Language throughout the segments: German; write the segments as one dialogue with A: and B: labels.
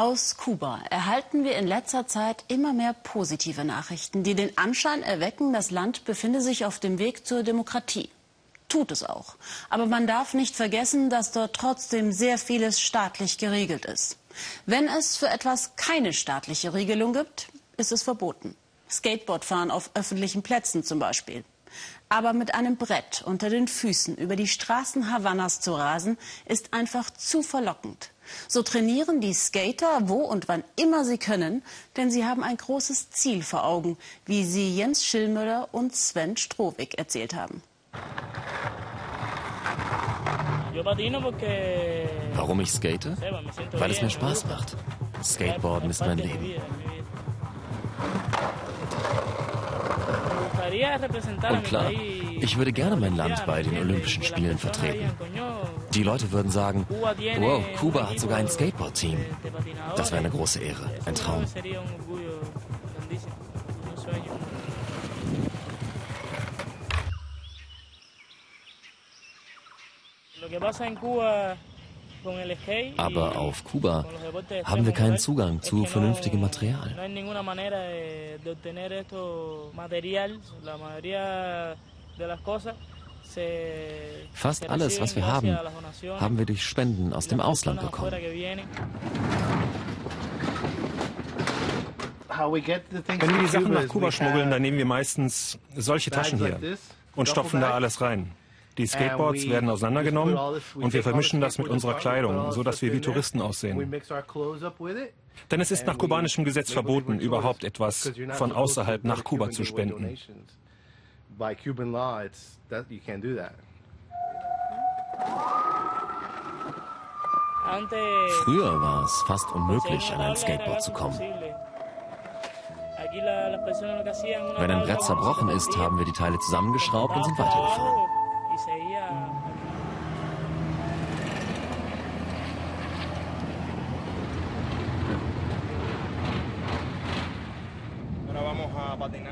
A: Aus Kuba erhalten wir in letzter Zeit immer mehr positive Nachrichten, die den Anschein erwecken, das Land befinde sich auf dem Weg zur Demokratie. Tut es auch. Aber man darf nicht vergessen, dass dort trotzdem sehr vieles staatlich geregelt ist. Wenn es für etwas keine staatliche Regelung gibt, ist es verboten. Skateboardfahren auf öffentlichen Plätzen zum Beispiel. Aber mit einem Brett unter den Füßen über die Straßen Havannas zu rasen, ist einfach zu verlockend. So trainieren die Skater wo und wann immer sie können, denn sie haben ein großes Ziel vor Augen, wie sie Jens Schillmüller und Sven Strohwig erzählt haben.
B: Warum ich skate? Weil es mir Spaß macht. Skateboarden ist mein Leben. Und klar, ich würde gerne mein Land bei den Olympischen Spielen vertreten. Die Leute würden sagen, wow, Kuba hat sogar ein Skateboard-Team. Das wäre eine große Ehre, ein Traum. Aber auf Kuba haben wir keinen Zugang zu vernünftigem Material. Fast alles, was wir haben, haben wir durch Spenden aus dem Ausland bekommen.
C: Wenn wir die Sachen nach Kuba schmuggeln, dann nehmen wir meistens solche Taschen hier und stopfen da alles rein. Die Skateboards werden auseinandergenommen und wir vermischen das mit unserer Kleidung, so dass wir wie Touristen aussehen. Denn es ist nach kubanischem Gesetz verboten, überhaupt etwas von außerhalb nach Kuba zu spenden.
B: Früher war es fast unmöglich, an ein Skateboard zu kommen. Wenn ein Brett zerbrochen ist, haben wir die Teile zusammengeschraubt und sind weitergefahren.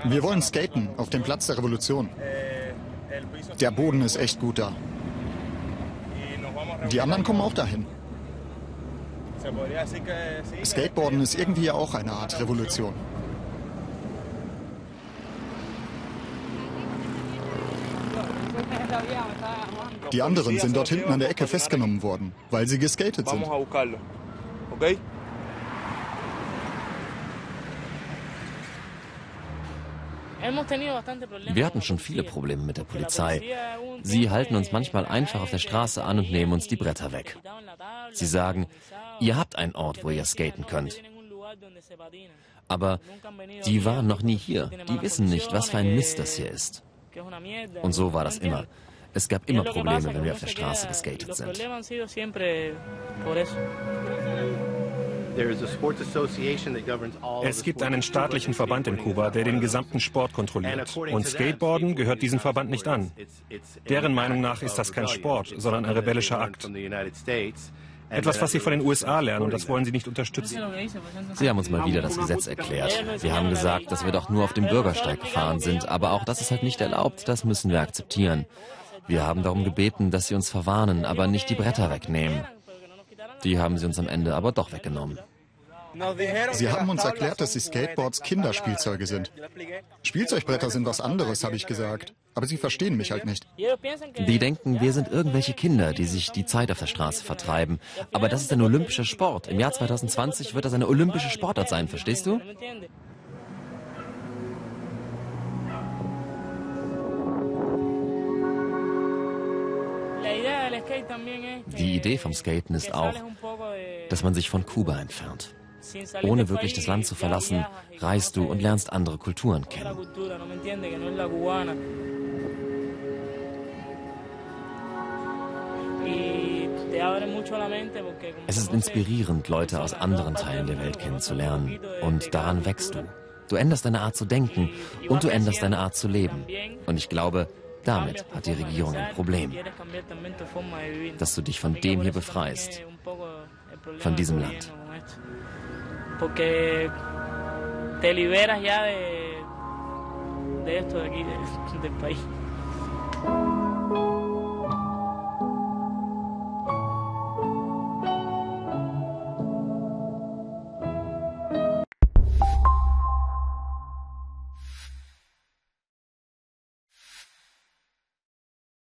D: Wir wollen skaten auf dem Platz der Revolution. Der Boden ist echt gut da. Die anderen kommen auch dahin. Skateboarden ist irgendwie auch eine Art Revolution. Die anderen sind dort hinten an der Ecke festgenommen worden, weil sie geskatet sind.
B: Wir hatten schon viele Probleme mit der Polizei. Sie halten uns manchmal einfach auf der Straße an und nehmen uns die Bretter weg. Sie sagen, ihr habt einen Ort, wo ihr skaten könnt. Aber die waren noch nie hier. Die wissen nicht, was für ein Mist das hier ist. Und so war das immer. Es gab immer Probleme, wenn wir auf der Straße geskatet sind.
C: Es gibt einen staatlichen Verband in Kuba, der den gesamten Sport kontrolliert. Und Skateboarden gehört diesem Verband nicht an. Deren Meinung nach ist das kein Sport, sondern ein rebellischer Akt. Etwas, was sie von den USA lernen und das wollen sie nicht unterstützen.
B: Sie haben uns mal wieder das Gesetz erklärt. Wir haben gesagt, dass wir doch nur auf dem Bürgersteig gefahren sind, aber auch das ist halt nicht erlaubt, das müssen wir akzeptieren. Wir haben darum gebeten, dass sie uns verwarnen, aber nicht die Bretter wegnehmen. Die haben sie uns am Ende aber doch weggenommen.
D: Sie haben uns erklärt, dass die Skateboards Kinderspielzeuge sind. Spielzeugbretter sind was anderes, habe ich gesagt. Aber sie verstehen mich halt nicht.
B: Die denken, wir sind irgendwelche Kinder, die sich die Zeit auf der Straße vertreiben. Aber das ist ein olympischer Sport. Im Jahr 2020 wird das eine olympische Sportart sein, verstehst du? Die Idee vom Skaten ist auch, dass man sich von Kuba entfernt. Ohne wirklich das Land zu verlassen, reist du und lernst andere Kulturen kennen. Es ist inspirierend, Leute aus anderen Teilen der Welt kennenzulernen. Und daran wächst du. Du änderst deine Art zu denken und du änderst deine Art zu leben. Und ich glaube, damit hat die Regierung ein Problem, dass du dich von dem hier befreist, von diesem Land. De, esto de aquí, de, del país.